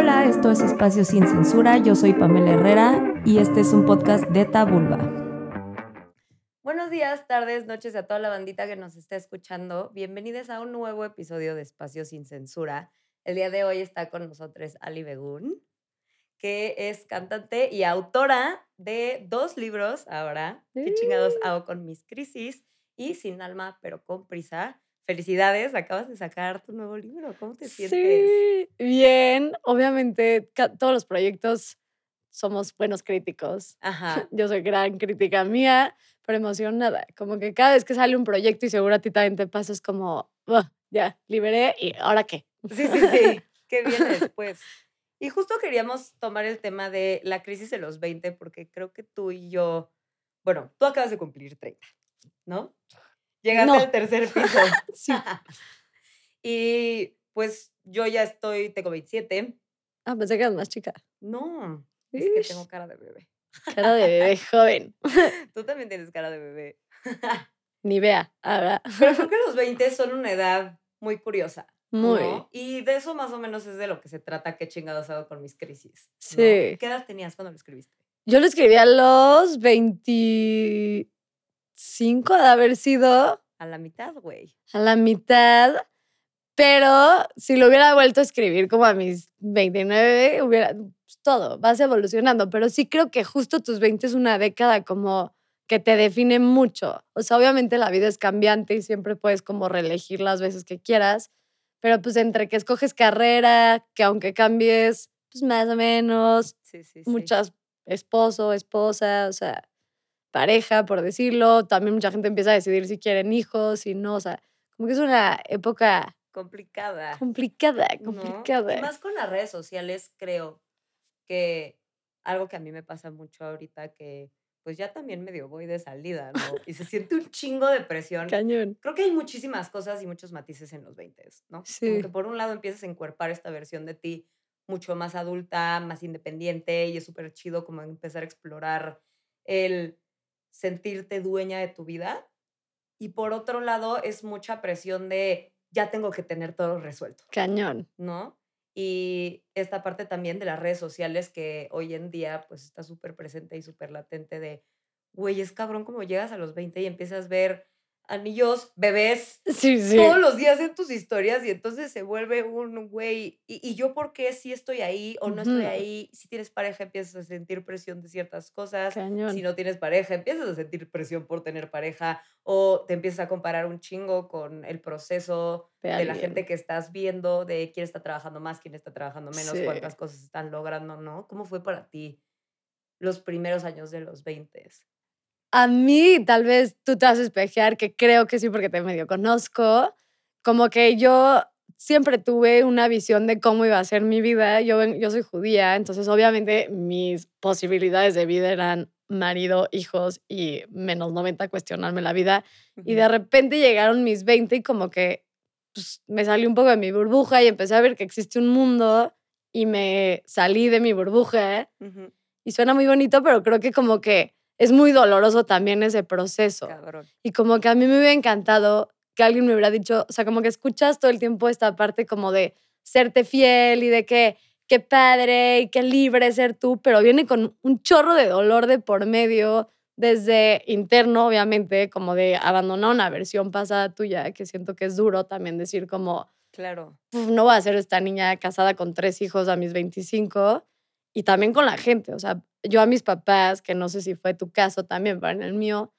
Hola, esto es Espacio Sin Censura. Yo soy Pamela Herrera y este es un podcast de Tabulba. Buenos días, tardes, noches a toda la bandita que nos está escuchando. Bienvenidos a un nuevo episodio de Espacio Sin Censura. El día de hoy está con nosotros Ali Begún, que es cantante y autora de dos libros ahora. ¿Qué chingados hago con mis crisis? Y Sin alma, pero con prisa. Felicidades, acabas de sacar tu nuevo libro. ¿Cómo te sientes? Sí, bien. Obviamente, todos los proyectos somos buenos críticos. Ajá. Yo soy gran crítica mía, pero emocionada. Como que cada vez que sale un proyecto y seguro a ti también te pasa, es como, ya, liberé y ¿ahora qué? Sí, sí, sí. ¿Qué viene después? Y justo queríamos tomar el tema de la crisis de los 20, porque creo que tú y yo, bueno, tú acabas de cumplir 30, ¿no? Llegaste al tercer piso. sí. y pues yo ya estoy, tengo 27. Ah, pensé que eras más chica. No, es que tengo cara de bebé. Cara de bebé joven. Tú también tienes cara de bebé. Ni vea, ahora. Pero creo que los 20 son una edad muy curiosa. Muy. Y de eso más o menos es de lo que se trata, qué chingados hago con mis crisis. Sí. ¿Qué edad tenías cuando lo escribiste? Yo lo escribí a los 20 cinco de haber sido. A la mitad, güey. A la mitad. Pero si lo hubiera vuelto a escribir como a mis 29, hubiera. Pues, todo, vas evolucionando. Pero sí creo que justo tus 20 es una década como que te define mucho. O sea, obviamente la vida es cambiante y siempre puedes como reelegir las veces que quieras. Pero pues entre que escoges carrera, que aunque cambies, pues más o menos. Sí, sí, muchas esposo, esposa, o sea, pareja, por decirlo. También mucha gente empieza a decidir si quieren hijos, si no. O sea, como que es una época complicada. Complicada, complicada. Y más con las redes sociales, creo que algo que a mí me pasa mucho ahorita que pues ya también medio voy de salida, ¿no? Y se siente un chingo de presión. Cañón. Creo que hay muchísimas cosas y muchos matices en los 20, ¿no? Sí. Como que por un lado empiezas a encuerpar esta versión de ti mucho más adulta, más independiente y es súper chido como empezar a explorar el sentirte dueña de tu vida. Y por otro lado, es mucha presión de ya tengo que tener todo resuelto. Cañón. ¿No? Y esta parte también de las redes sociales que hoy en día pues está súper presente y súper latente de, güey, es cabrón como llegas a los 20 y empiezas a ver anillos, bebés, sí, sí. todos los días en tus historias y entonces se vuelve un güey, ¿y, yo por qué si estoy ahí o no estoy ahí? Si tienes pareja empiezas a sentir presión de ciertas cosas, si no tienes pareja empiezas a sentir presión por tener pareja o te empiezas a comparar un chingo con el proceso de, la gente que estás viendo, de quién está trabajando más, quién está trabajando menos, cuántas cosas están logrando, ¿no? ¿Cómo fue para ti los primeros años de los 20? A mí, tal vez tú te vas a espejear, que creo que sí, porque te medio conozco. Como que yo siempre tuve una visión de cómo iba a ser mi vida. Yo, yo soy judía, entonces obviamente mis posibilidades de vida eran marido, hijos y menos 90 cuestionarme la vida. Y de repente llegaron mis 20 y como que pues, me salí un poco de mi burbuja y empecé a ver que existe un mundo y me salí de mi burbuja. Y suena muy bonito, pero creo que como que es muy doloroso también ese proceso. Y como que a mí me hubiera encantado que alguien me hubiera dicho, o sea, como que escuchas todo el tiempo esta parte como de serte fiel y de que qué padre y qué libre ser tú, pero viene con un chorro de dolor de por medio, desde interno, obviamente, como de abandonar una versión pasada tuya, que siento que es duro también decir como, claro, no voy a ser esta niña casada con tres hijos a mis 25, y también con la gente, o sea, yo a mis papás, que no sé si fue tu caso también, pero en el mío,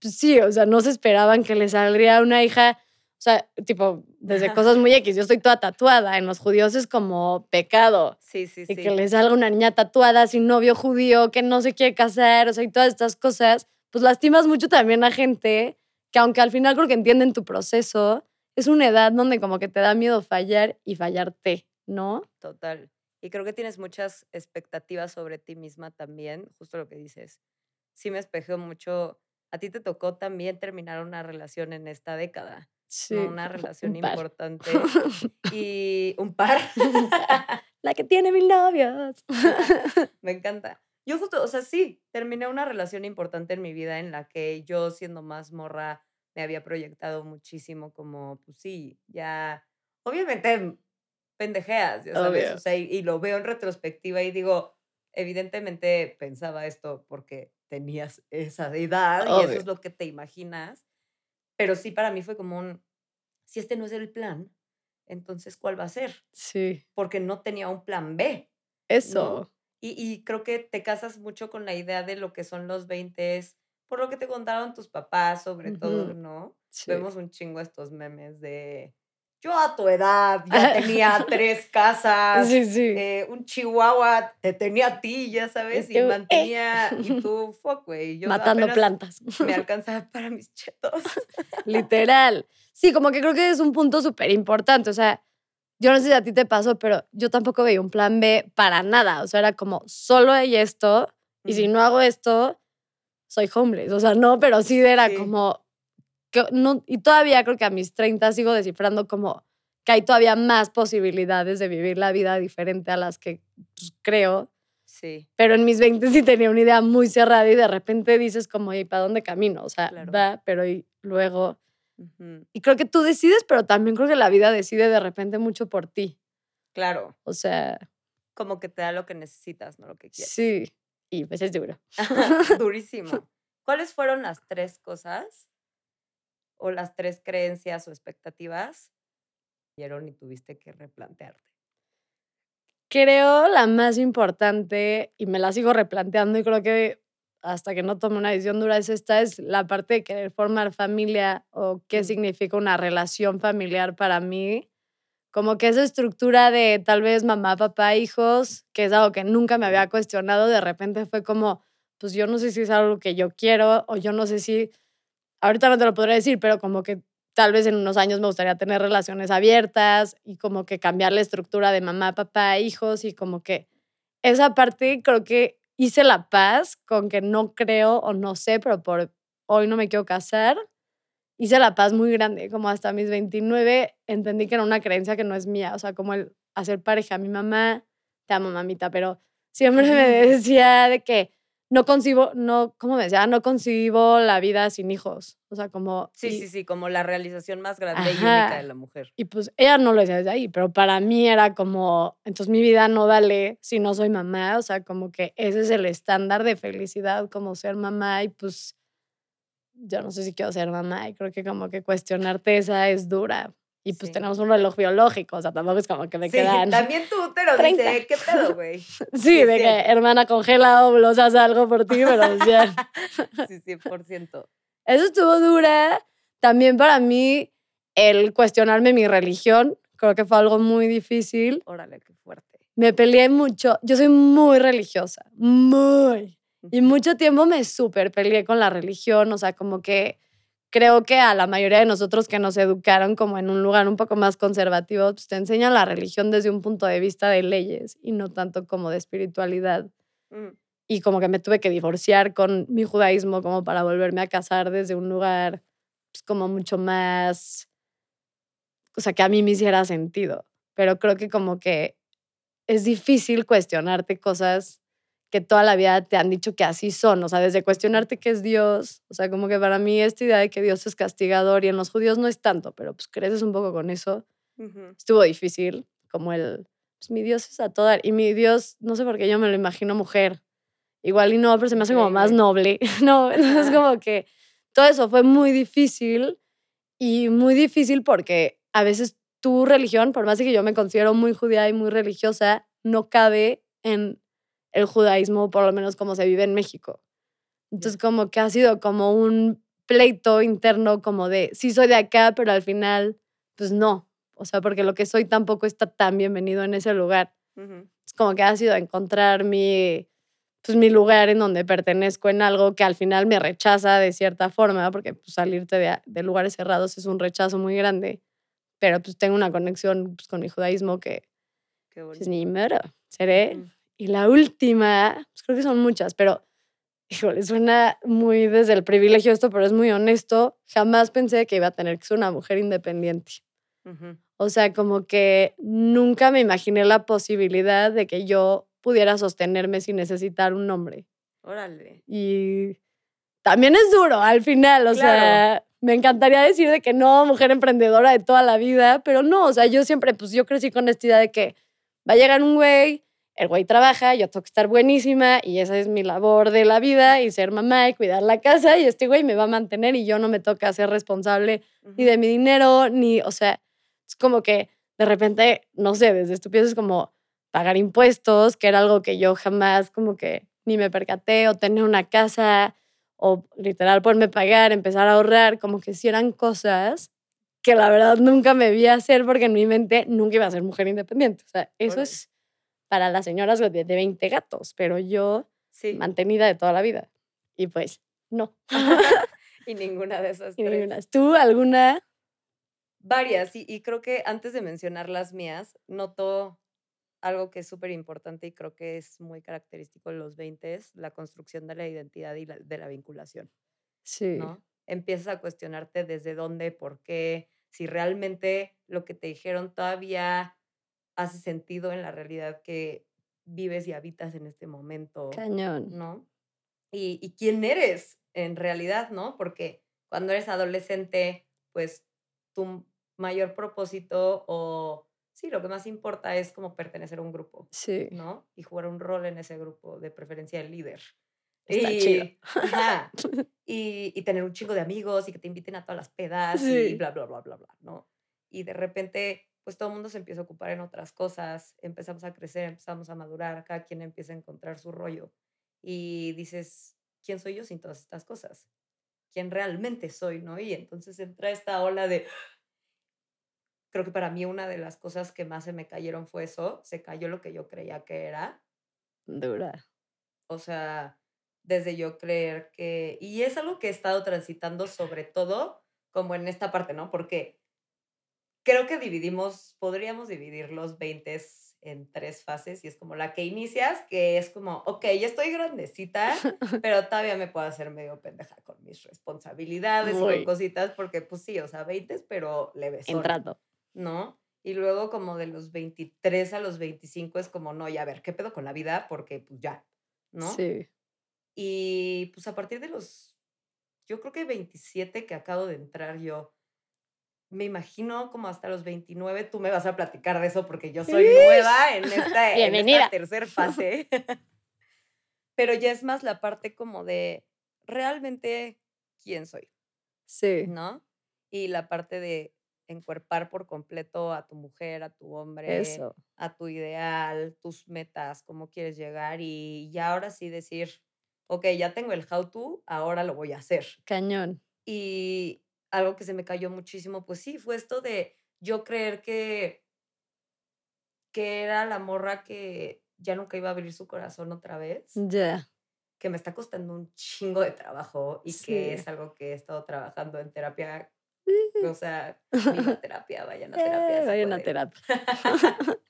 pues sí, o sea, no se esperaban que le saldría una hija, o sea, tipo, desde cosas muy X, yo estoy toda tatuada, en los judíos es como pecado. Sí, sí, y que le salga una niña tatuada sin novio judío, que no se quiere casar, o sea, y todas estas cosas, pues lastimas mucho también a gente que aunque al final creo que entienden tu proceso, es una edad donde como que te da miedo fallar y fallarte, ¿no? Total. Y creo que tienes muchas expectativas sobre ti misma también, justo lo que dices. Sí me espejeo mucho. A ti te tocó también terminar una relación en esta década. Sí. Una relación importante. y un par. La que tiene mil novios. me encanta. Yo justo, o sea, sí, terminé una relación importante en mi vida en la que yo siendo más morra me había proyectado muchísimo como, pues sí, ya, obviamente pendejeas, ya sabes. Obvio. O sea, y, y lo veo en retrospectiva y digo, evidentemente pensaba esto porque tenías esa edad y eso es lo que te imaginas. Pero sí, para mí fue como un, si este no es el plan, entonces ¿cuál va a ser? Sí. Porque no tenía un plan B. Eso. Y, y creo que te casas mucho con la idea de lo que son los 20 por lo que te contaron tus papás, sobre todo. ¿no? Sí. Vemos un chingo estos memes de yo a tu edad ya tenía tres casas, Sí, sí. eh, un chihuahua te tenía a ti, ya sabes, y tú, eh. mantenía, y tú, fuck, güey, Matando plantas. me alcanzaba para mis chetos. Literal. Sí, como que creo que es un punto súper importante. O sea, yo no sé si a ti te pasó, pero yo tampoco veía un plan B para nada. O sea, era como, solo hay esto, y si no hago esto, soy homeless. O sea, no, pero sí era Sí. como, que no, y todavía creo que a mis 30 sigo descifrando como que hay todavía más posibilidades de vivir la vida diferente a las que pues, creo. Sí, Pero en mis 20 sí tenía una idea muy cerrada y de repente dices como, ¿y para dónde camino? O sea, Claro. va, pero y luego... Y creo que tú decides, pero también creo que la vida decide de repente mucho por ti. claro, O sea, como que te da lo que necesitas, no lo que quieres. sí. Y pues es duro. Durísimo. ¿Cuáles fueron las tres cosas o las tres creencias o expectativas que dieron y tuviste que replantearte? Creo la más importante, y me la sigo replanteando, y creo que hasta que no tome una decisión dura es esta, es la parte de querer formar familia o qué Mm. significa una relación familiar para mí. Como que esa estructura de tal vez mamá, papá, hijos, que es algo que nunca me había cuestionado, de repente fue como, pues yo no sé si es algo que yo quiero o yo no sé si, ahorita no te lo podré decir, pero como que tal vez en unos años me gustaría tener relaciones abiertas y como que cambiar la estructura de mamá, papá, hijos y como que esa parte creo que hice la paz con que no creo o no sé, pero por hoy no me quiero casar. Hice la paz muy grande, como hasta mis 29 entendí que era una creencia que no es mía, o sea, como el hacer pareja. Mi mamá, te amo mamita, pero siempre me decía de que no concibo, no, ¿cómo me decía? No concibo la vida sin hijos. O sea, como... Sí, y- sí, sí, como la realización más grande y única de la mujer. y pues ella no lo decía desde ahí, pero para mí era como, entonces mi vida no vale si no soy mamá, o sea, como que ese es el estándar de felicidad, como ser mamá y pues yo no sé si quiero ser mamá y creo que como que cuestionarte esa es dura. Y pues Sí. tenemos un reloj biológico, o sea, tampoco es como que me Sí, quedan... también tu útero 30. dice, ¿qué pedo, güey? Sí, de que hermana congela óvulos, haz algo por ti, pero ya. Sí, 100%. Eso estuvo dura. También para mí el cuestionarme mi religión, creo que fue algo muy difícil. Órale, qué fuerte. Me peleé mucho. Yo soy muy religiosa, muy. Y mucho tiempo me súper peleé con la religión, o sea, como que creo que a la mayoría de nosotros que nos educaron como en un lugar un poco más conservativo, pues te enseñan la religión desde un punto de vista de leyes y no tanto como de espiritualidad. Mm, Y como que me tuve que divorciar con mi judaísmo como para volverme a casar desde un lugar pues, como mucho más, o sea, que a mí me hiciera sentido. Pero creo que como que es difícil cuestionarte cosas que toda la vida te han dicho que así son, o sea, desde cuestionarte qué es Dios, o sea, como que para mí esta idea de que Dios es castigador y en los judíos no es tanto, pero pues creces un poco con eso, estuvo difícil, como el, pues mi Dios es a todo dar, y mi Dios, no sé por qué yo me lo imagino mujer, igual y no, pero se me hace como más noble, no, entonces como que todo eso fue muy difícil y muy difícil porque a veces tu religión, por más de que yo me considero muy judía y muy religiosa, no cabe en el judaísmo, por lo menos como se vive en México. Entonces como que ha sido como un pleito interno como de, sí soy de acá, pero al final, pues no. O sea, porque lo que soy tampoco está tan bienvenido en ese lugar. Es como que ha sido encontrar mi, pues, mi lugar en donde pertenezco en algo que al final me rechaza de cierta forma, porque pues, salirte de, de lugares cerrados es un rechazo muy grande. Pero pues tengo una conexión pues, con mi judaísmo que Qué pues, ni mero, seré. Y la última, pues creo que son muchas, pero híjole, suena muy desde el privilegio esto, pero es muy honesto. Jamás pensé que iba a tener que ser una mujer independiente. O sea, como que nunca me imaginé la posibilidad de que yo pudiera sostenerme sin necesitar un hombre. Órale. Y también es duro al final, o Claro. sea, me encantaría decir de que no, mujer emprendedora de toda la vida, pero no, o sea, yo siempre, pues yo crecí con esta idea de que va a llegar un güey, el güey trabaja, yo tengo que estar buenísima y esa es mi labor de la vida y ser mamá y cuidar la casa y este güey me va a mantener y yo no me toca ser responsable ni de mi dinero, ni, o sea, es como que de repente, no sé, desde estúpido es como pagar impuestos, que era algo que yo jamás como que ni me percaté, o tener una casa, o literal poderme pagar, empezar a ahorrar, como que si eran cosas que la verdad nunca me vi hacer porque en mi mente nunca iba a ser mujer independiente. O sea, eso es para las señoras de, 20 gatos, pero yo sí. mantenida de toda la vida. Y pues, no. y ninguna de esas. Y ninguna. ¿Tú alguna? Varias, y, y creo que antes de mencionar las mías, noto algo que es súper importante y creo que es muy característico de los 20 es la construcción de la identidad y de la vinculación. Sí. ¿no? Empiezas a cuestionarte desde dónde, por qué, si realmente lo que te dijeron todavía hace sentido en la realidad que vives y habitas en este momento. Cañón. ¿No? Y, y quién eres en realidad, ¿no? Porque cuando eres adolescente, pues tu mayor propósito o sí, lo que más importa es como pertenecer a un grupo, sí. ¿no? Y jugar un rol en ese grupo, de preferencia el líder. Está y, chido. y, y, tener un chingo de amigos y que te inviten a todas las pedas y bla, bla, bla, bla, bla, ¿no? Y de repente, pues todo el mundo se empieza a ocupar en otras cosas, empezamos a crecer, empezamos a madurar, cada quien empieza a encontrar su rollo. Y dices, ¿quién soy yo sin todas estas cosas? ¿Quién realmente soy, no? Y entonces entra esta ola de, creo que para mí una de las cosas que más se me cayeron fue eso, se cayó lo que yo creía que era. Dura. O sea, desde yo creer que, y es algo que he estado transitando sobre todo como en esta parte, ¿no? Porque creo que dividimos, podríamos dividir los 20 en tres fases y es como la que inicias, que es como, ok, ya estoy grandecita, pero todavía me puedo hacer medio pendeja con mis responsabilidades y con cositas, porque pues sí, o sea, 20, pero leves. En trato. ¿no? Y luego como de los 23 a los 25 es como, no, ya a ver, ¿qué pedo con la vida? Porque pues ya, ¿no? Sí. Y pues a partir de los, yo creo que 27 que acabo de entrar yo, me imagino como hasta los 29, tú me vas a platicar de eso porque yo soy nueva en esta, en esta tercera fase. Pero ya es más la parte como de realmente quién soy. Sí. ¿No? Y la parte de encuerpar por completo a tu mujer, a tu hombre, a tu ideal, tus metas, cómo quieres llegar y ya ahora sí decir, ok, ya tengo el how to, ahora lo voy a hacer. Cañón. Y algo que se me cayó muchísimo, pues sí, fue esto de yo creer que, que era la morra que ya nunca iba a abrir su corazón otra vez. Ya. Que me está costando un chingo de trabajo y que es algo que he estado trabajando en terapia o sea, a terapia, vayan a terapia. vayan a terapia.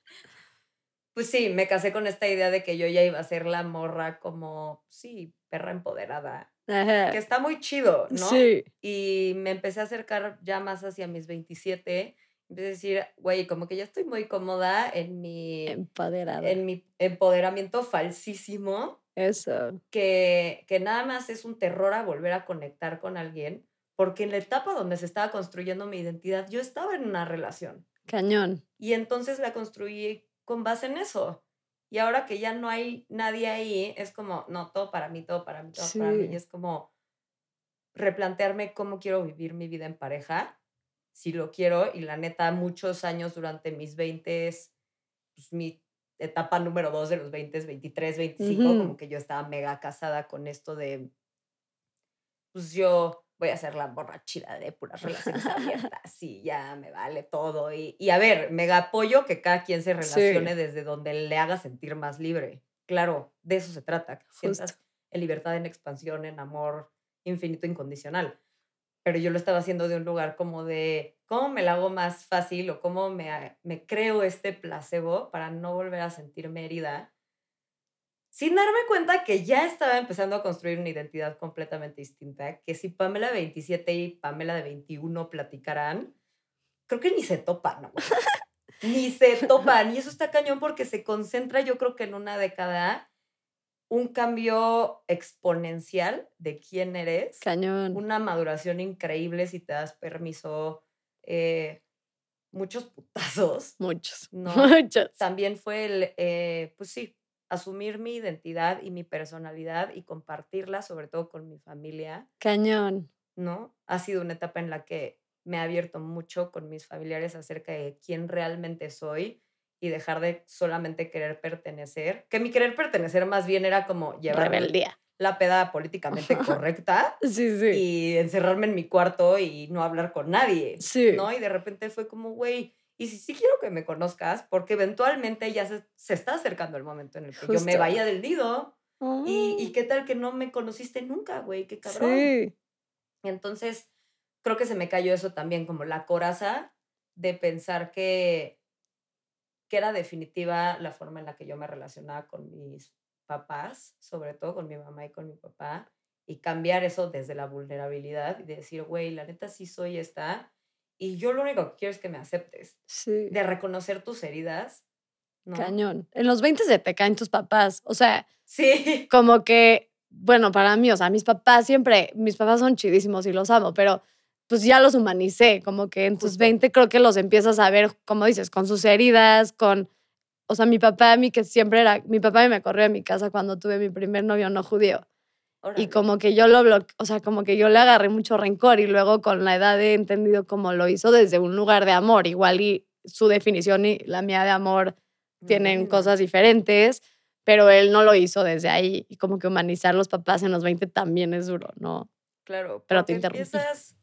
pues sí, me casé con esta idea de que yo ya iba a ser la morra como, sí, perra empoderada. Que está muy chido, ¿no? Sí. Y me empecé a acercar ya más hacia mis 27. Empecé a decir, güey, como que ya estoy muy cómoda en mi... Empoderada. En mi empoderamiento falsísimo. Eso. Que, que nada más es un terror a volver a conectar con alguien porque en la etapa donde se estaba construyendo mi identidad, yo estaba en una relación. Cañón. Y entonces la construí con base en eso. Y ahora que ya no hay nadie ahí, es como, no, todo para mí, todo para mí, todo para mí. Y es como replantearme cómo quiero vivir mi vida en pareja, si lo quiero. Y la neta, muchos años durante mis 20, pues mi etapa número dos de los 20, 23, 25, como que yo estaba mega casada con esto de, pues yo voy a ser la borrachida de puras relaciones abiertas y ya me vale todo. Y, y, a ver, mega apoyo que cada quien se relacione desde donde le haga sentir más libre. Claro, de eso se trata, que sientas en libertad, en expansión, en amor infinito, incondicional. Pero yo lo estaba haciendo de un lugar como de cómo me la hago más fácil o cómo me, me creo este placebo para no volver a sentirme herida sin darme cuenta que ya estaba empezando a construir una identidad completamente distinta, que si Pamela de 27 y Pamela de 21 platicarán, creo que ni se topan, ni se topan. Y eso está cañón porque se concentra, yo creo que en una década, un cambio exponencial de quién eres. Cañón. Una maduración increíble si te das permiso. eh, muchos putazos. Muchos. No. Muchos. También fue el, eh, pues sí, asumir mi identidad y mi personalidad y compartirla, sobre todo con mi familia, Cañón. ¿no? Ha sido una etapa en la que me ha abierto mucho con mis familiares acerca de quién realmente soy y dejar de solamente querer pertenecer. Que mi querer pertenecer más bien era como llevar Rebeldía. la peda políticamente correcta Sí, sí. y encerrarme en mi cuarto y no hablar con nadie. Sí. ¿no? Y de repente fue como, güey, y si sí quiero que me conozcas, porque eventualmente ya se, se está acercando el momento en el que yo me Justo. vaya del nido. Y, y Ah, qué tal que no me conociste nunca, güey, qué cabrón. Sí. Entonces creo que se me cayó eso también, como la coraza de pensar que, que era definitiva la forma en la que yo me relacionaba con mis papás, sobre todo con mi mamá y con mi papá, y cambiar eso desde la vulnerabilidad y decir, güey, la neta sí soy esta, y yo lo único que quiero es que me aceptes, Sí. de reconocer tus heridas. ¿no? Cañón. En los 20 se te caen tus papás. O sea, Sí, como que, bueno, para mí, o sea, mis papás siempre, mis papás son chidísimos y los amo, pero pues ya los humanicé, como que en tus Justo. 20 creo que los empiezas a ver, como dices, con sus heridas, con, o sea, mi papá, a mí que siempre era, mi papá me corrió de mi casa cuando tuve mi primer novio no judío. Y como que yo lo o sea, como que yo le agarré mucho rencor y luego con la edad he entendido cómo lo hizo desde un lugar de amor, igual y su definición y la mía de amor tienen Mm. cosas diferentes, pero él no lo hizo desde ahí y como que humanizar los papás en los 20 también es duro, ¿no? Claro, Pero te interrumpí. empiezas...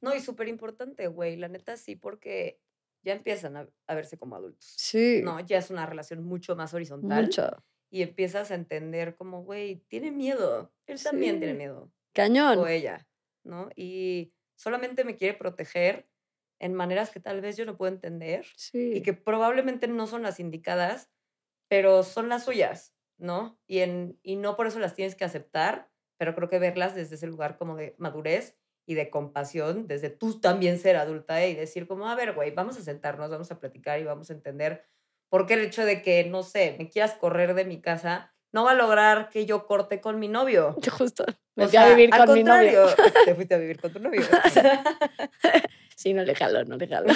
No, y súper importante, güey, la neta sí, porque ya empiezan a, a verse como adultos. Sí, No, ya es una relación mucho más horizontal. mucho. Y empiezas a entender como, güey, tiene miedo. Él también tiene Sí. miedo. Cañón. O ella, ¿no? Y solamente me quiere proteger en maneras que tal vez yo no puedo entender Sí. y que probablemente no son las indicadas, pero son las suyas, ¿no? Y, en, y no por eso las tienes que aceptar, pero creo que verlas desde ese lugar como de madurez y de compasión, desde tú también ser adulta y decir como, a ver, güey, vamos a sentarnos, vamos a platicar y vamos a entender por qué el hecho de que, no sé, me quieras correr de mi casa no va a lograr que yo corte con mi novio. Justo. Me O fui a sea, vivir al con mi novio. contrario, Te fuiste a vivir con tu novio. Sí, no le jalo, no le jalo.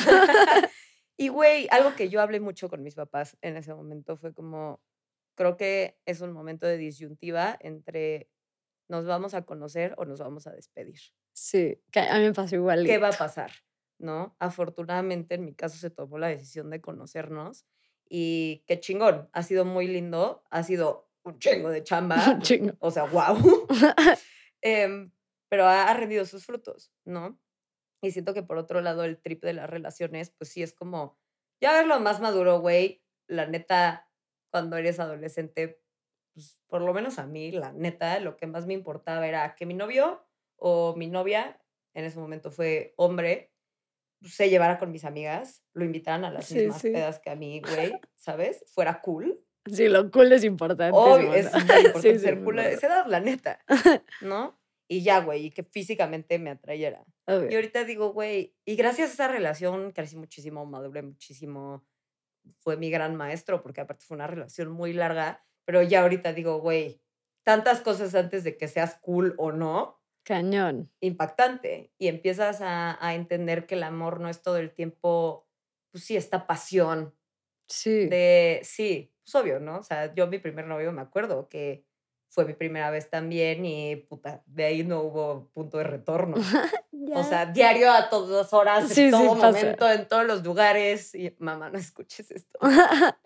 y güey, algo que yo hablé mucho con mis papás en ese momento fue como, creo que es un momento de disyuntiva entre nos vamos a conocer o nos vamos a despedir. Sí, que a mí me pasó igual. ¿Qué va a pasar? ¿No? Afortunadamente en mi caso se tomó la decisión de conocernos y qué chingón, ha sido muy lindo, ha sido un chingo de chamba, Chingo. o sea, wow. Em, pero ha, rendido sus frutos, ¿no? Y siento que por otro lado el trip de las relaciones, pues sí es como, ya verlo más maduro, güey, la neta, cuando eres adolescente, pues por lo menos a mí, la neta, lo que más me importaba era que mi novio o mi novia, en ese momento fue hombre, se llevara con mis amigas, lo invitaran a las Sí, mismas sí. pedas que a mí, güey, ¿sabes? Fuera cool. Sí, lo cool es importante. Obvio, es importante sí, ser cool a esa importante. edad, la neta, ¿no? Y ya, güey, y que físicamente me atrayera. Y Obvio. ahorita digo, güey, y gracias a esa relación crecí muchísimo, maduré muchísimo, fue mi gran maestro, porque aparte fue una relación muy larga, pero ya ahorita digo, güey, tantas cosas antes de que seas cool o no, Cañón. impactante. Y empiezas a, a entender que el amor no es todo el tiempo, pues sí, esta pasión Sí. de, sí, pues obvio, ¿no? O sea, yo mi primer novio me acuerdo que fue mi primera vez también y puta, de ahí no hubo punto de retorno. O Ya. sea, diario a todas horas, Sí, sí, en todo pasa. momento, en todos los lugares. Y mamá, no escuches esto.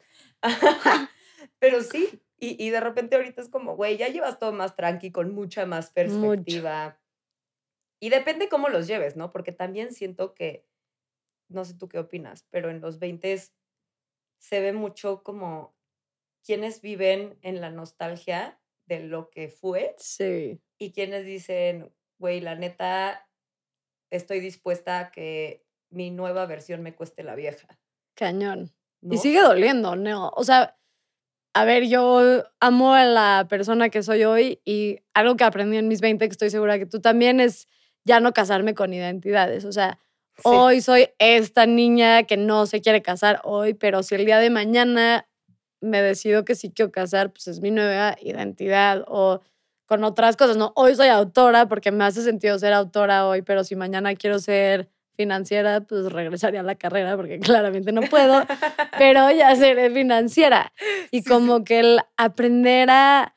Pero sí, y, y de repente ahorita es como, güey, ya llevas todo más tranqui, con mucha más perspectiva. Y depende cómo los lleves, ¿no? Porque también siento que, no sé tú qué opinas, pero en los 20 se ve mucho como quienes viven en la nostalgia de lo que fue sí. y quienes dicen, güey, la neta, estoy dispuesta a que mi nueva versión me cueste la vieja. Cañón. ¿no? Y sigue doliendo, ¿no? O sea, a ver, yo amo a la persona que soy hoy y algo que aprendí en mis 20, que estoy segura que tú también, es ya no casarme con identidades. O sea, Sí. hoy soy esta niña que no se quiere casar hoy, pero si el día de mañana me decido que sí quiero casar, pues es mi nueva identidad o con otras cosas, ¿no? Hoy soy autora porque me hace sentido ser autora hoy, pero si mañana quiero ser financiera, pues regresaría a la carrera porque claramente no puedo, pero ya seré financiera. Y como que el aprender a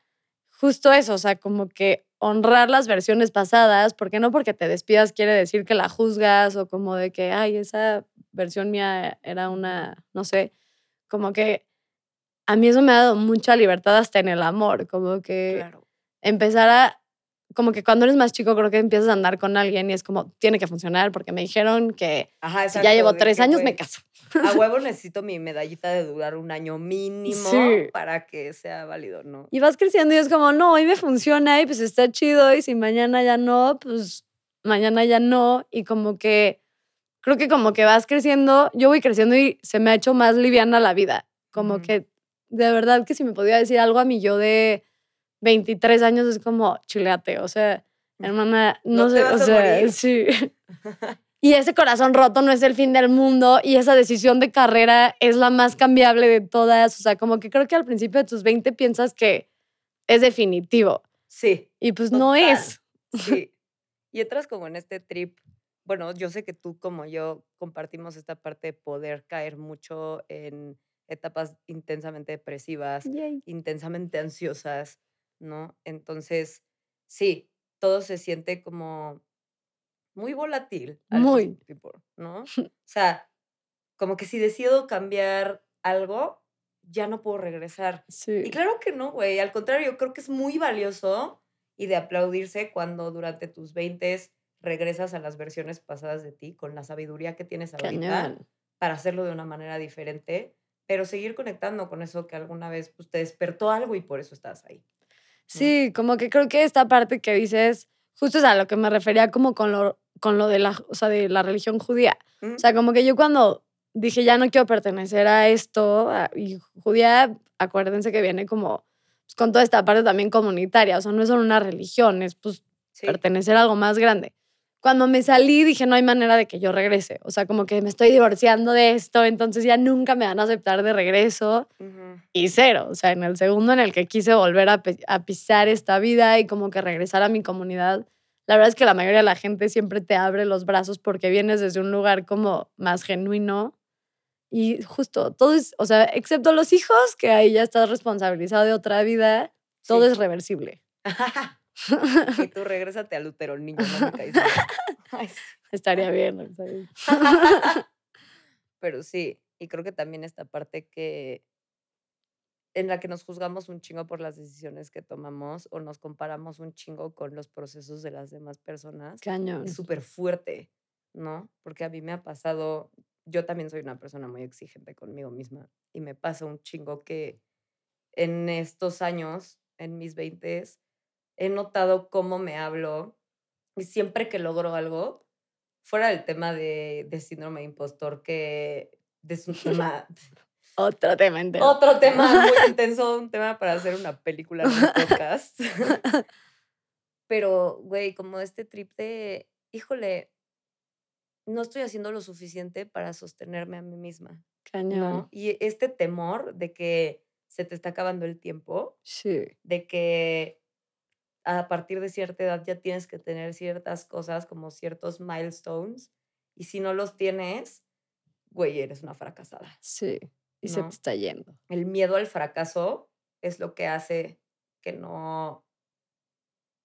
justo eso, o sea, como que honrar las versiones pasadas, porque no porque te despidas quiere decir que la juzgas o como de que, ay, esa versión mía era una, no sé, como que a mí eso me ha dado mucha libertad hasta en el amor, como que empezar a como que cuando eres más chico creo que empiezas a andar con alguien y es como, tiene que funcionar porque me dijeron que si ya llevo tres años me caso. A huevo necesito mi medallita de durar un año mínimo para que sea válido, ¿no? Y vas creciendo y es como, no, hoy me funciona y pues está chido y si mañana ya no, pues mañana ya no. Y como que, creo que como que vas creciendo, yo voy creciendo y se me ha hecho más liviana la vida. Como que de verdad que si me podía decir algo a mí yo de 23 años es como chileate, o sea, hermana, no, sé, o sea, sí. Y ese corazón roto no es el fin del mundo y esa decisión de carrera es la más cambiable de todas. O sea, como que creo que al principio de tus 20 piensas que es definitivo. Sí. Y pues no es. Sí. Y entras como en este trip. Bueno, yo sé que tú como yo compartimos esta parte de poder caer mucho en etapas intensamente depresivas, intensamente ansiosas, ¿no? Entonces, sí, todo se siente como muy volátil. muy. Tipo, ¿no? O sea, como que si decido cambiar algo, ya no puedo regresar. Sí. Y claro que no, güey. Al contrario, creo que es muy valioso y de aplaudirse cuando durante tus 20 regresas a las versiones pasadas de ti con la sabiduría que tienes ahorita para hacerlo de una manera diferente, pero seguir conectando con eso que alguna vez pues, te despertó algo y por eso estás ahí. Sí, como que creo que esta parte que dices, justo es a lo que me refería como con lo, con lo de, la, o sea, de la religión judía. O sea, como que yo cuando dije, ya no quiero pertenecer a esto, y judía, acuérdense que viene como pues, con toda esta parte también comunitaria, o sea, no es solo una religión, es pues pertenecer a algo más grande cuando me salí dije, no hay manera de que yo regrese. O sea, como que me estoy divorciando de esto, entonces ya nunca me van a aceptar de regreso. Y cero. O sea, en el segundo en el que quise volver a, a, pisar esta vida y como que regresar a mi comunidad, la verdad es que la mayoría de la gente siempre te abre los brazos porque vienes desde un lugar como más genuino. Y justo, todo es, o sea, excepto los hijos, que ahí ya estás responsabilizado de otra vida, todo es reversible. y tú regrésate al útero, niño, no me caes. Estaría bien. Pero sí, y creo que también esta parte que en la que nos juzgamos un chingo por las decisiones que tomamos o nos comparamos un chingo con los procesos de las demás personas. Cañón. Es súper fuerte, ¿no? Porque a mí me ha pasado, yo también soy una persona muy exigente conmigo misma y me pasa un chingo que en estos años, en mis veintes, he notado cómo me hablo y siempre que logro algo, fuera del tema de, de síndrome de impostor, que es un tema... Otro tema Otro tema muy intenso, un tema para hacer una película, un podcast. Pero, güey, como este trip de, híjole, no estoy haciendo lo suficiente para sostenerme a mí misma. Cañón. Y este temor de que se te está acabando el tiempo. Sí. De que a partir de cierta edad ya tienes que tener ciertas cosas como ciertos milestones y si no los tienes, güey, eres una fracasada. Sí, y se te está yendo. El miedo al fracaso es lo que hace que no...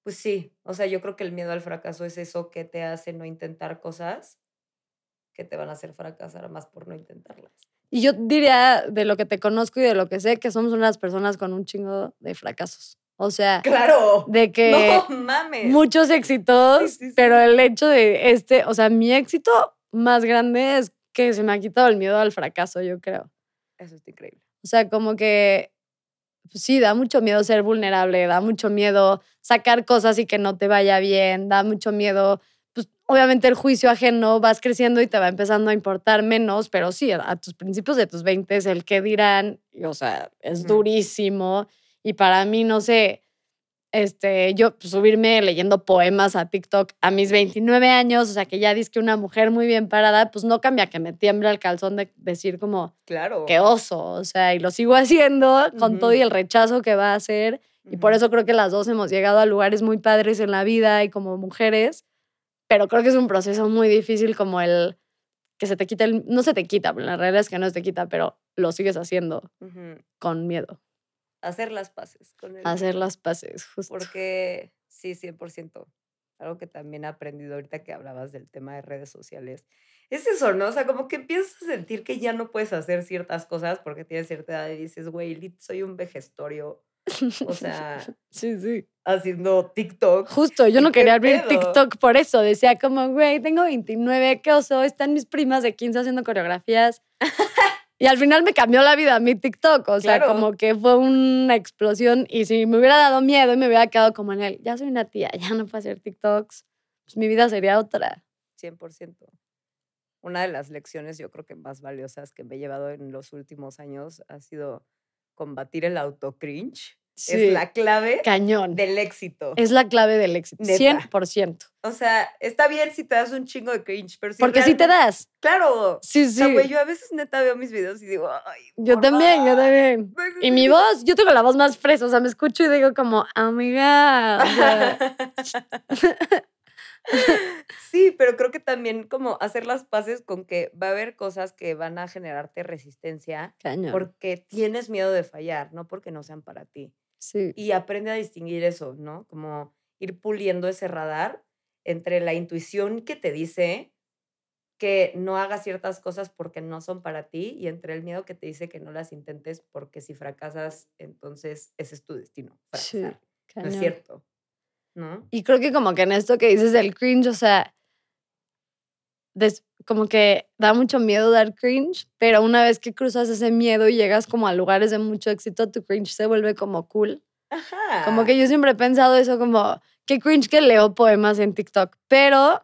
Pues sí, o sea, yo creo que el miedo al fracaso es eso que te hace no intentar cosas que te van a hacer fracasar más por no intentarlas. Y yo diría, de lo que te conozco y de lo que sé, que somos unas personas con un chingo de fracasos. O sea, claro. de que muchos éxitos, pero el hecho de este, o sea, mi éxito más grande es que se me ha quitado el miedo al fracaso, yo creo. Eso es increíble. O sea, como que pues sí, da mucho miedo ser vulnerable, da mucho miedo sacar cosas y que no te vaya bien, da mucho miedo, pues obviamente el juicio ajeno, vas creciendo y te va empezando a importar menos, pero sí, a tus principios de tus 20, el que dirán, o sea, es durísimo. Y para mí, no sé, este, yo pues, subirme leyendo poemas a TikTok a mis 29 años, o sea, que ya dices que una mujer muy bien parada, pues no cambia que me tiembla el calzón de decir como, Claro. qué oso, o sea, y lo sigo haciendo con todo y el rechazo que va a hacer. Y por eso creo que las dos hemos llegado a lugares muy padres en la vida y como mujeres, pero creo que es un proceso muy difícil como el que se te quita el, no se te quita, la realidad es que no se te quita, pero lo sigues haciendo con miedo. Hacer las paces con el Hacer las paces, justo. Porque sí, 100%. Algo que también he aprendido ahorita que hablabas del tema de redes sociales. Es eso, ¿no? O sea, como que empiezas a sentir que ya no puedes hacer ciertas cosas porque tienes cierta edad y dices, güey, soy un vejestorio. O sea, sí, sí. haciendo TikTok. Justo, yo ¿Y no quería abrir pedo? TikTok por eso. Decía como, güey, tengo 29, qué oso, están mis primas de 15 haciendo coreografías. Y al final me cambió la vida mi TikTok. O sea, Claro. como que fue una explosión. Y si me hubiera dado miedo y me hubiera quedado como en él, ya soy una tía, ya no puedo hacer TikToks, pues mi vida sería otra. 100%. Una de las lecciones yo creo que más valiosas que me he llevado en los últimos años ha sido combatir el autocringe. Sí, Es la clave cañón. del éxito. Es la clave del éxito. Neta. 100%. O sea, está bien si te das un chingo de cringe, pero si Porque sí te das. Claro. Sí, O sea, sí. güey, yo a veces neta veo mis videos y digo, ay. Yo también, yo también. Y mi voz, yo tengo la voz más fresa, o sea, me escucho y digo como, amiga. O sea, sí, pero creo que también como hacer las paces con que va a haber cosas que van a generarte resistencia cañón. porque tienes miedo de fallar, no porque no sean para ti. Sí. Y aprende a distinguir eso, ¿no? Como ir puliendo ese radar entre la intuición que te dice que no hagas ciertas cosas porque no son para ti y entre el miedo que te dice que no las intentes porque si fracasas, entonces ese es tu destino. Sí, Fracasar. no es cierto. ¿No? Y creo que como que en esto que dices del cringe, o sea, des- como que da mucho miedo dar cringe, pero una vez que cruzas ese miedo y llegas como a lugares de mucho éxito, tu cringe se vuelve como cool. Ajá. Como que yo siempre he pensado eso como, qué cringe que leo poemas en TikTok, pero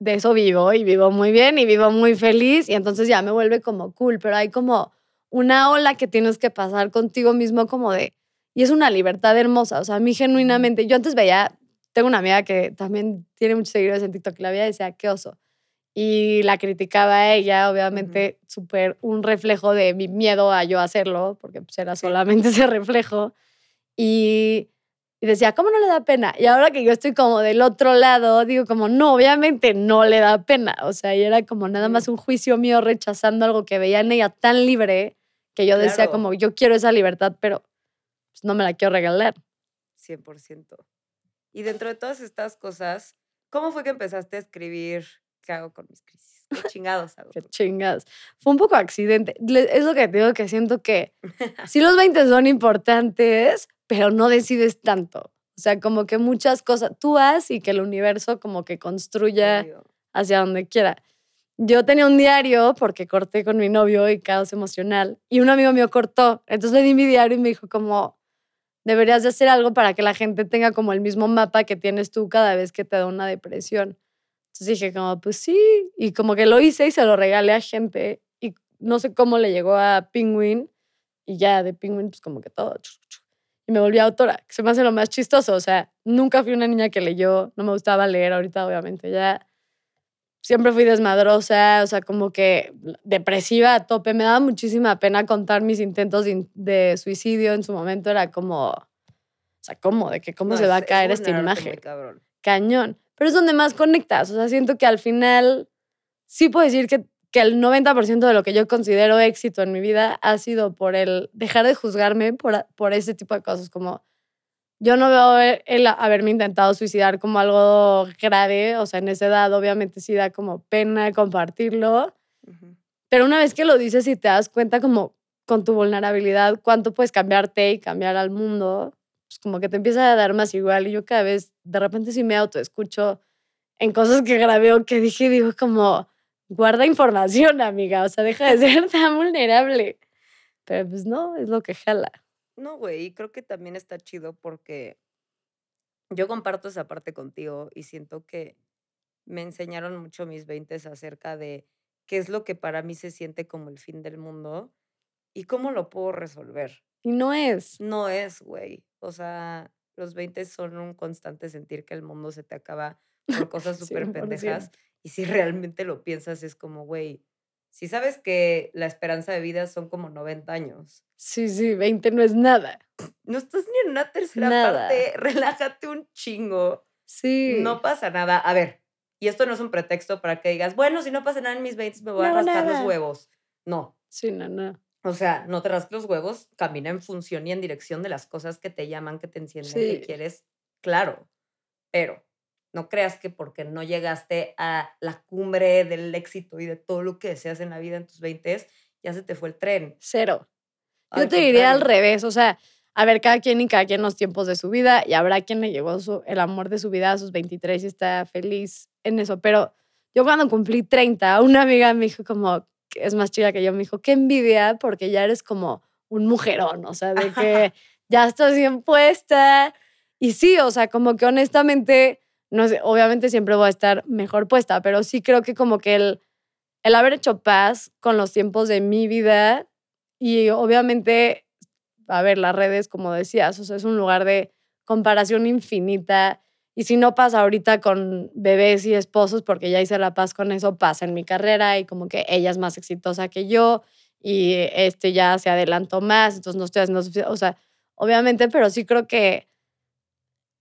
de eso vivo y vivo muy bien y vivo muy feliz y entonces ya me vuelve como cool, pero hay como una ola que tienes que pasar contigo mismo como de, y es una libertad hermosa, o sea, a mí genuinamente, yo antes veía, tengo una amiga que también tiene muchos seguidores en TikTok y la y decía, qué oso. Y la criticaba a ella, obviamente, súper un reflejo de mi miedo a yo hacerlo, porque pues era solamente ese reflejo. Y, y decía, ¿cómo no le da pena? Y ahora que yo estoy como del otro lado, digo como, no, obviamente no le da pena. O sea, y era como nada más un juicio mío rechazando algo que veía en ella tan libre que yo decía Claro. como, yo quiero esa libertad, pero pues, no me la quiero regalar. 100%. Y dentro de todas estas cosas, ¿cómo fue que empezaste a escribir qué hago con mis crisis? ¿Qué chingados hago? Qué chingas. Fue un poco accidente. Es lo que te digo que siento que sí los 20 son importantes, pero no decides tanto. O sea, como que muchas cosas tú haz y que el universo como que construya hacia donde quiera. Yo tenía un diario porque corté con mi novio y caos emocional y un amigo mío cortó. Entonces le di mi diario y me dijo como, deberías de hacer algo para que la gente tenga como el mismo mapa que tienes tú cada vez que te da una depresión. Entonces dije como, pues sí, y como que lo hice y se lo regalé a gente y no sé cómo le llegó a Penguin y ya de Penguin pues como que todo. Y me volví autora, que se me hace lo más chistoso. O sea, nunca fui una niña que leyó, no me gustaba leer ahorita obviamente ya. Siempre fui desmadrosa, o sea, como que depresiva a tope. Me daba muchísima pena contar mis intentos de, suicidio en su momento. Era como, o sea, ¿cómo? ¿De que cómo No, se va a caer esta imagen? cañón. Pero es donde más conectas. O sea, siento que al final sí puedo decir que, que el 90% de lo que yo considero éxito en mi vida ha sido por el dejar de juzgarme por, por ese tipo de cosas. Como yo no veo el, el haberme intentado suicidar como algo grave. O sea, en esa edad obviamente sí da como pena compartirlo. Pero una vez que lo dices y te das cuenta como con tu vulnerabilidad, cuánto puedes cambiarte y cambiar al mundo, pues como que te empieza a dar más igual. Y yo cada vez, de repente sí me autoescucho en cosas que grabé o que dije, digo como, guarda información, amiga, o sea, deja de ser tan vulnerable. Pero pues no, es lo que jala. No, güey, y creo que también está chido porque yo comparto esa parte contigo y siento que me enseñaron mucho mis 20 acerca de qué es lo que para mí se siente como el fin del mundo y cómo lo puedo resolver. Y no es. No es, güey. O sea, los 20 son un constante sentir que el mundo se te acaba por cosas súper pendejas. Y si realmente lo piensas, es como, güey, si sabes que la esperanza de vida son como 90 años. Sí, sí, 20 no es nada. No estás ni en una tercera parte. Relájate un chingo. Sí. No pasa nada. A ver, y esto no es un pretexto para que digas, bueno, si no pasa nada en mis 20 me voy a rascar los huevos. No. Sí, no, no. O sea, no te rasques los huevos, camina en función y en dirección de las cosas que te llaman, que te encienden, que quieres. Claro. Pero no creas que porque no llegaste a la cumbre del éxito y de todo lo que deseas en la vida en tus 20 ya se te fue el tren. Cero. Yo te diría al revés, o sea, a ver, cada quien y cada quien los tiempos de su vida y habrá quien le llegó el amor de su vida a sus 23 y está feliz en eso, pero yo cuando cumplí 30, una amiga me dijo como, que es más chica que yo, me dijo, qué envidia porque ya eres como un mujerón, o sea, de que ya estás bien puesta. Y sí, o sea, como que honestamente no obviamente siempre voy a estar mejor puesta, pero sí creo que como que el, el haber hecho paz con los tiempos de mi vida y obviamente, a ver, las redes, como decías, o sea, es un lugar de comparación infinita. Y si no pasa ahorita con bebés y esposos, porque ya hice la paz con eso, pasa en mi carrera y como que ella es más exitosa que yo y este ya se adelantó más, entonces no estoy haciendo, o sea, obviamente, pero sí creo que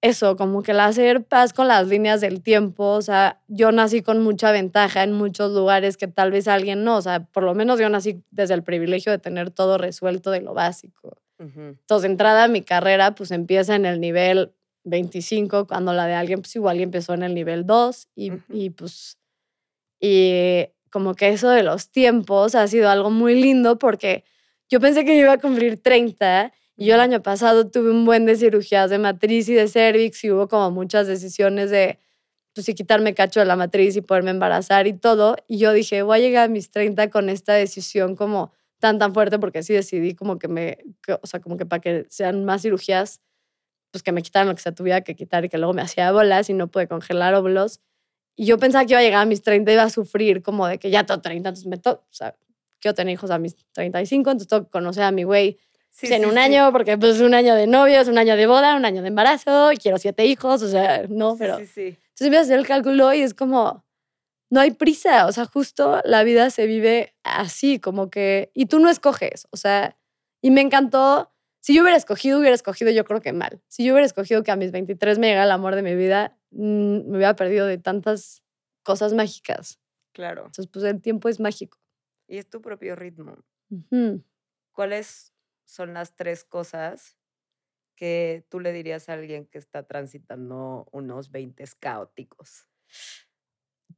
eso, como que el hacer paz con las líneas del tiempo, o sea, yo nací con mucha ventaja en muchos lugares que tal vez alguien no, o sea, por lo menos yo nací desde el privilegio de tener todo resuelto de lo básico. Entonces, entrada a mi carrera, pues empieza en el nivel 25, cuando la de alguien, pues igual y empezó en el nivel 2 y, y pues, y como que eso de los tiempos ha sido algo muy lindo porque yo pensé que yo iba a cumplir 30 y yo el año pasado tuve un buen de cirugías de matriz y de cervix y hubo como muchas decisiones de, pues sí, quitarme cacho de la matriz y poderme embarazar y todo. Y yo dije, voy a llegar a mis 30 con esta decisión como tan, tan fuerte porque sí decidí como que me, o sea, como que para que sean más cirugías, pues que me quitaran lo que se tuviera que quitar y que luego me hacía bolas y no pude congelar óvulos. Y yo pensaba que iba a llegar a mis 30 y iba a sufrir como de que ya tengo 30, entonces me toca, o sea, quiero tener hijos a mis 35, entonces tengo que conocer a mi güey en un año, porque pues un año de novios, un año de boda, un año de embarazo, y quiero siete hijos, o sea, no, pero... Entonces voy a hacer el cálculo y es como, no hay prisa, o sea, justo la vida se vive así, como que, y tú no escoges, o sea, y me encantó, si yo hubiera escogido, hubiera escogido yo creo que mal. Si yo hubiera escogido que a mis 23 me llega el amor de mi vida, mm, me hubiera perdido de tantas cosas mágicas. Claro. Entonces, pues el tiempo es mágico. Y es tu propio ritmo. ¿Cuál es son las tres cosas que tú le dirías a alguien que está transitando unos 20 caóticos?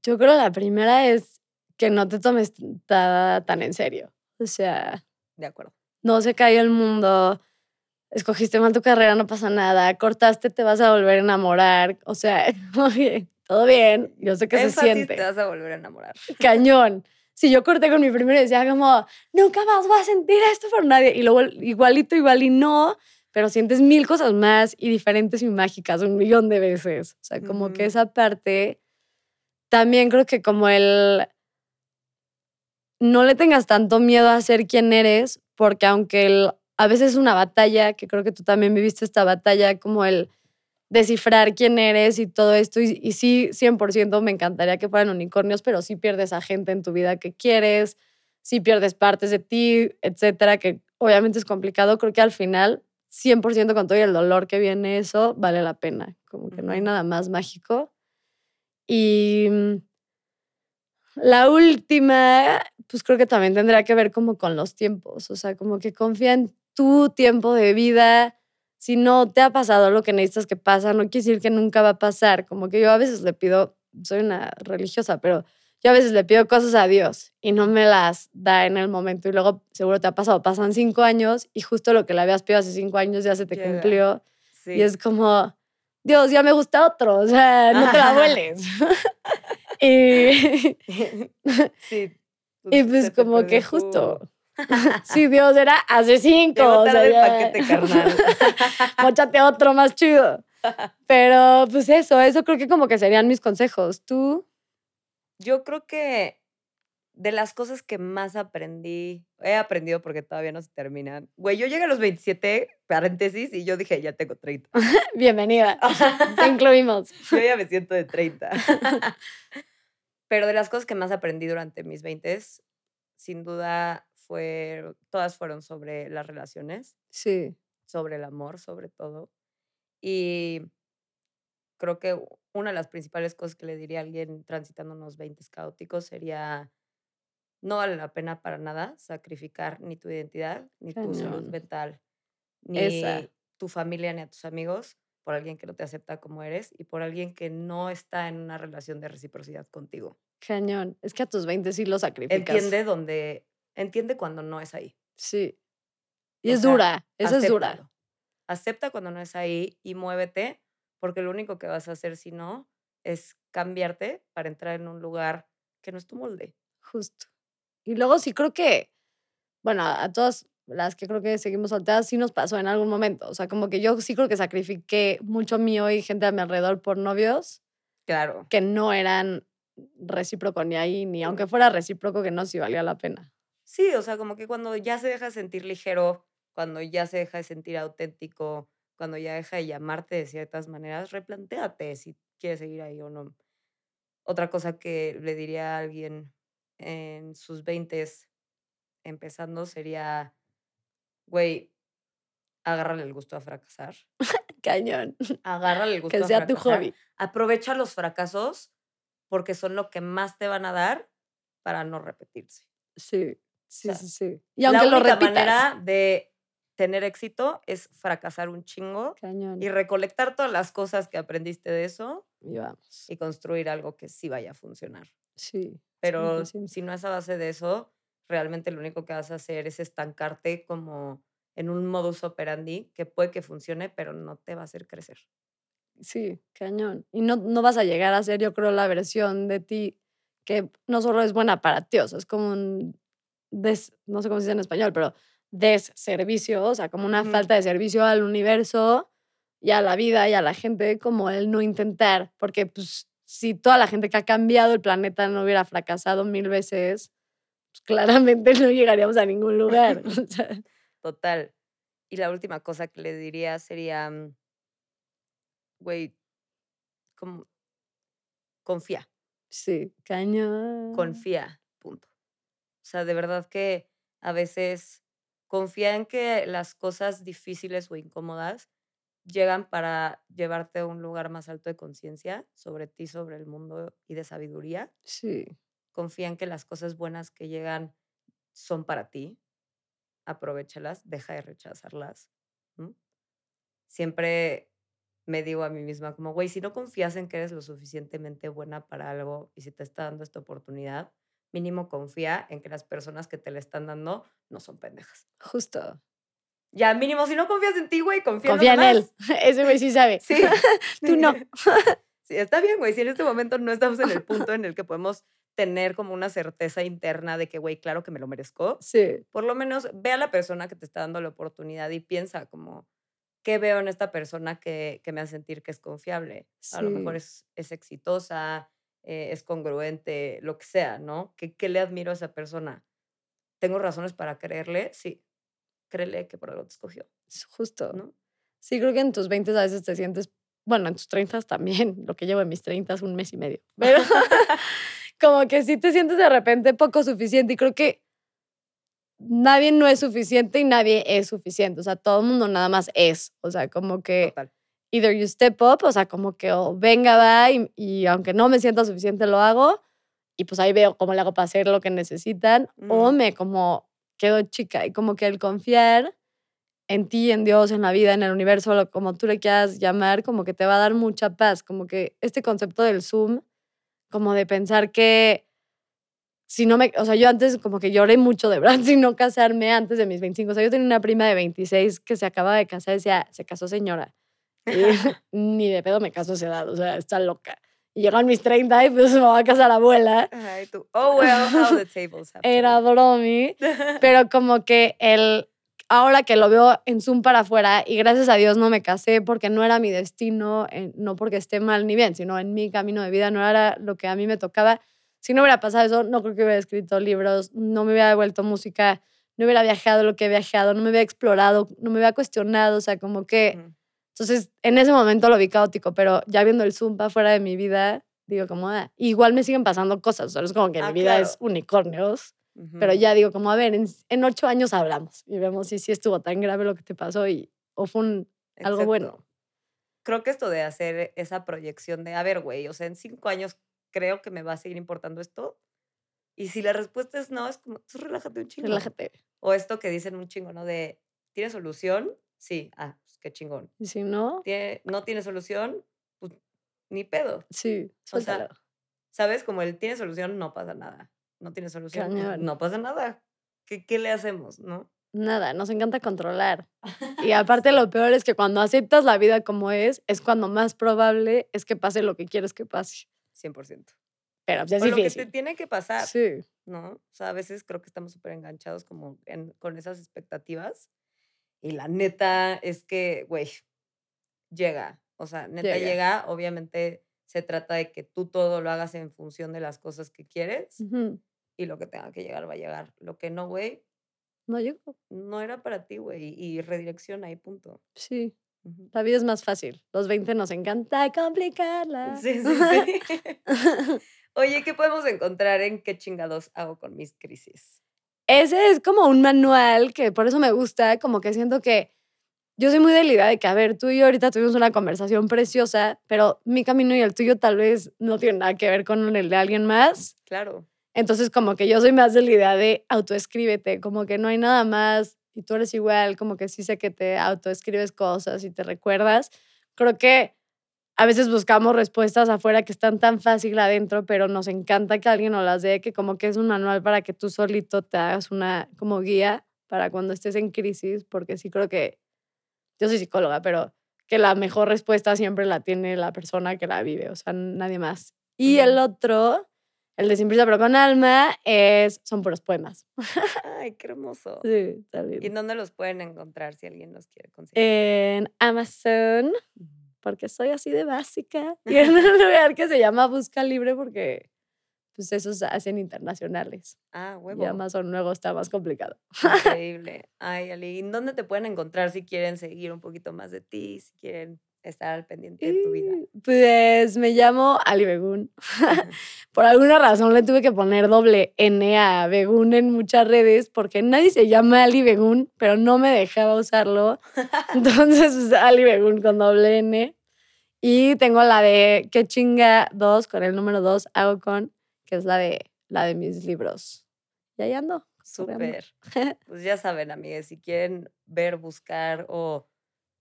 Yo creo la primera es que no te tomes tan en serio. O sea, de acuerdo. No se cae el mundo, escogiste mal tu carrera, no pasa nada, cortaste, te vas a volver a enamorar. O sea, todo bien, yo sé que se siente. te vas a volver a enamorar. Cañón si yo corté con mi primero y decía como, nunca más voy a sentir esto por nadie. Y luego igualito, igual y no, pero sientes mil cosas más y diferentes y mágicas un millón de veces. O sea, como que esa parte, también creo que como el, no le tengas tanto miedo a ser quien eres, porque aunque el, a veces es una batalla, que creo que tú también viviste esta batalla, como el descifrar quién eres y todo esto. Y, sí, 100% me encantaría que fueran unicornios, pero sí pierdes a gente en tu vida que quieres, sí pierdes partes de ti, etcétera, que obviamente es complicado. Creo que al final, 100% con todo el dolor que viene eso, vale la pena. Como que no hay nada más mágico. Y mm, la última, pues creo que también tendrá que ver como con los tiempos, o sea, como que confía en tu tiempo de vida si no te ha pasado lo que necesitas que pasa, no quiere decir que nunca va a pasar. Como que yo a veces le pido, soy una religiosa, pero yo a veces le pido cosas a Dios y no me las da en el momento. Y luego seguro te ha pasado, pasan cinco años y justo lo que le habías pedido hace cinco años ya se te cumplió. Y es como, Dios, ya me gusta otro, o sea, no te la vueles. y, sí, y pues como que justo sí, Dios, era hace cinco. o sea, el paquete carnal. Móchate otro más chido. Pero pues eso, eso creo que como que serían mis consejos. ¿Tú? Yo creo que de las cosas que más aprendí, he aprendido porque todavía no se terminan. Güey, yo llegué a los 27, paréntesis, y yo dije, ya tengo 30. Bienvenida. Te incluimos. Yo ya me siento de 30. Pero de las cosas que más aprendí durante mis 20, sin duda, fue, todas fueron sobre las relaciones. Sí. Sobre el amor, sobre todo. Y creo que una de las principales cosas que le diría a alguien transitando unos 20 caóticos sería no vale la pena para nada sacrificar ni tu identidad, ni tu salud mental, ni tu familia, ni a tus amigos por alguien que no te acepta como eres y por alguien que no está en una relación de reciprocidad contigo. Cañón. Es que a tus 20 sí lo sacrificas. Entiende donde, entiende cuando no es ahí. Sí. Y es dura, esa es dura. Acepta cuando no es ahí y muévete, porque lo único que vas a hacer si no es cambiarte para entrar en un lugar que no es tu molde. Justo. Y luego sí creo que, bueno, a todas las que creo que seguimos solteras sí nos pasó en algún momento. O sea, como que yo sí creo que sacrifiqué mucho mío y gente a mi alrededor por novios. Claro. Que no eran recíproco ni ahí, ni aunque fuera recíproco, que no sí valía la pena. Sí, o sea, como que cuando ya se deja sentir ligero, cuando ya se deja de sentir auténtico, cuando ya deja de llamarte de ciertas maneras, replantéate si quieres seguir ahí o no. Otra cosa que le diría a alguien en sus 20 empezando sería, güey, agárrale el gusto a fracasar. Cañón. Agárrale el gusto que sea tu hobby. Aprovecha los fracasos porque son lo que más te van a dar para no repetirse. Sí, sí, sí, sí. Y aunque la única manera de tener éxito es fracasar un chingo Cañón. y recolectar todas las cosas que aprendiste de eso y, vamos. y construir algo que sí vaya a funcionar. Sí. Pero si no es a base de eso, realmente lo único que vas a hacer es estancarte como en un modus operandi que puede que funcione, pero no te va a hacer crecer. Sí, cañón. Y no, no vas a llegar a ser, yo creo, la versión de ti que no solo es buena para ti, o sea, es como un, des, no sé cómo se dice en español, pero desservicio, o sea, como una falta de servicio al universo y a la vida y a la gente, como el no intentar, porque pues si toda la gente que ha cambiado el planeta no hubiera fracasado mil veces, pues claramente no llegaríamos a ningún lugar. Total. Y la última cosa que le diría sería, mm, güey, como, confía. Sí, cañón. Confía, punto. O sea, de verdad que a veces confía en que las cosas difíciles o incómodas llegan para llevarte a un lugar más alto de conciencia sobre ti, sobre el mundo y de sabiduría. Sí. Confía en que las cosas buenas que llegan son para ti. Aprovechalas, deja de rechazarlas. Siempre me digo a mí misma como, güey, si no confías en que eres lo suficientemente buena para algo y si te está dando esta oportunidad, mínimo confía en que las personas que te la están dando no son pendejas. Justo. Ya, mínimo, si no confías en ti, güey, confía, confía en, él. Ese güey sí sabe. Sí. Tú no. sí, está bien, güey. Si en este momento no estamos en el punto en el que podemos tener como una certeza interna de que, güey, claro que me lo merezco. Sí. Por lo menos ve a la persona que te está dando la oportunidad y piensa como, ¿qué veo en esta persona que, que me hace sentir que es confiable? A lo mejor es, es exitosa, eh, es congruente, lo que sea, ¿no? ¿Qué, ¿Qué le admiro a esa persona? ¿Tengo razones para creerle? Sí créele que por algo te escogió. Justo. ¿no? Sí, creo que en tus 20 a veces te sientes, bueno, en tus 30 también, lo que llevo en mis 30 es un mes y medio, pero como que sí te sientes de repente poco suficiente y creo que nadie no es suficiente y nadie es suficiente, o sea, todo el mundo nada más es, o sea, como que... Either you step up, o sea, como que venga, va, y, aunque no me sienta suficiente, lo hago, y pues ahí veo cómo le hago para hacer lo que necesitan, o me como quedo chica y como que el confiar en ti, en Dios, en la vida, en el universo, como tú le quieras llamar, como que te va a dar mucha paz, como que este concepto del Zoom, como de pensar que si no me, o sea, yo antes como que lloré mucho de verdad sin no casarme antes de mis 25, o sea, yo tenía una prima de 26 que se acaba de casar decía, se casó señora. Y ni de pedo me caso a esa edad, o sea, está loca. Y llegan mis 30 y pues me va a casar abuela. Ay, tú, oh, well, how the tables have Era bromi. pero como que el, ahora que lo veo en Zoom para afuera y gracias a Dios no me casé porque no era mi destino, no porque esté mal ni bien, sino en mi camino de vida no era lo que a mí me tocaba. si no hubiera pasado eso, no creo que hubiera escrito libros, no me hubiera devuelto música, no hubiera viajado lo que he viajado, no me hubiera explorado, no me hubiera cuestionado, o sea, como que... Entonces, en ese momento lo vi caótico, pero ya viendo el Zumba fuera de mi vida, digo como, ah, igual me siguen pasando cosas, es como que mi Ah, vida es unicornios, pero ya digo como, a ver, en, en ocho años hablamos y vemos si sí estuvo tan grave lo que te pasó y, o fue un, algo bueno. Creo que esto de hacer esa proyección de, a ver, güey, o sea, en cinco años creo que me va a seguir importando esto. Y si la respuesta es no, es como, tú relájate un chingo. Relájate. O esto que dicen un chingo, ¿no? De, ¿tiene solución? Sí, ah, qué chingón. Y si no, ¿Tiene, ¿No tiene solución? Pues ni pedo. sí, O sea. ¿Sabes? Como el tiene solución, no pasa nada. No tiene solución, Cañón. no pasa nada. ¿Qué, ¿Qué le hacemos, no? Nada, nos encanta controlar. Y aparte lo peor es que cuando aceptas la vida como es, es cuando más probable es que pase lo que quieres que pase. 100%. Pero pues, es o lo que te difícil. tiene que pasar. Sí, ¿no? O sea, a veces creo que estamos súper enganchados como en- con esas expectativas. Y la neta es que, güey, llega. O sea, neta Llega. llega. Obviamente se trata de que tú todo lo hagas en función de las cosas que quieres ujú, y lo que tenga que llegar va a llegar. Lo que no, güey, no llegó. no era para ti, güey. Y redirecciona y punto. Sí, la vida es más fácil. Los 20 nos encanta complicarla. Sí, sí, sí. Oye, ¿qué podemos encontrar en qué chingados hago con mis crisis? Ese es como un manual que por eso me gusta, como que siento que yo soy muy de la idea de que, a ver, tú y yo ahorita tuvimos una conversación preciosa, pero mi camino y el tuyo tal vez no tienen nada que ver con el de alguien más. Claro. Entonces, como que yo soy más de la idea de autoescríbete, como que no hay nada más y tú eres igual, como que sí sé que te autoescribes cosas y te recuerdas. Creo que a veces buscamos respuestas afuera que están tan fácil adentro, pero nos encanta que alguien nos las dé, que como que es un manual para que tú solito te hagas una como guía para cuando estés en crisis, porque sí creo que yo soy psicóloga, pero que la mejor respuesta siempre la tiene la persona que la vive, o sea, nadie más. Y el Ujú. otro, el de Sin prisa pero con alma, es, son puros poemas. Ay, qué hermoso. Sí, está ¿Y en bien. dónde los pueden encontrar si alguien los quiere conseguir? En Amazon, Ujú. Porque soy así de básica. Y en un lugar que se llama Busca Libre, porque pues esos hacen internacionales. Ah, Y huevo. Amazon luego está más complicado. Increíble. Ay, Ali, ¿y ¿en dónde te pueden encontrar si quieren seguir un poquito más de ti, si quieren estar al pendiente de tu vida? Pues me llamo Ali Begun. Ujú. Por alguna razón le tuve que poner doble N a Begun en muchas redes porque nadie se llama Ali Begun, pero no me dejaba usarlo. Entonces, pues, Ali Begun con doble N. Y tengo la de Que chinga 2 con el número 2 hago con, que es la de, la de mis libros. Y ahí ando. Súper. Pues ya saben, amigas, si quieren ver, buscar o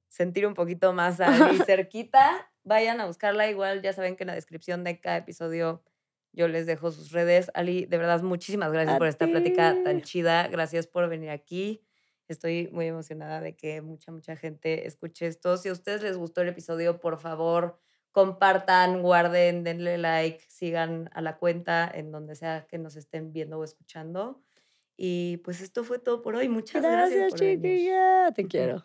sentir un poquito más a Ali cerquita, vayan a buscarla. Igual ya saben que en la descripción de cada episodio yo les dejo sus redes. Ali, de verdad, muchísimas gracias A por esta plática tan chida. Gracias por venir aquí. Estoy muy emocionada de que mucha, mucha gente escuche esto. Si a ustedes les gustó el episodio, por favor, compartan, guarden, denle like, sigan a la cuenta en donde sea que nos estén viendo o escuchando. Y pues esto fue todo por hoy. Muchas gracias, Gracias, por venir. chiquilla. Te quiero.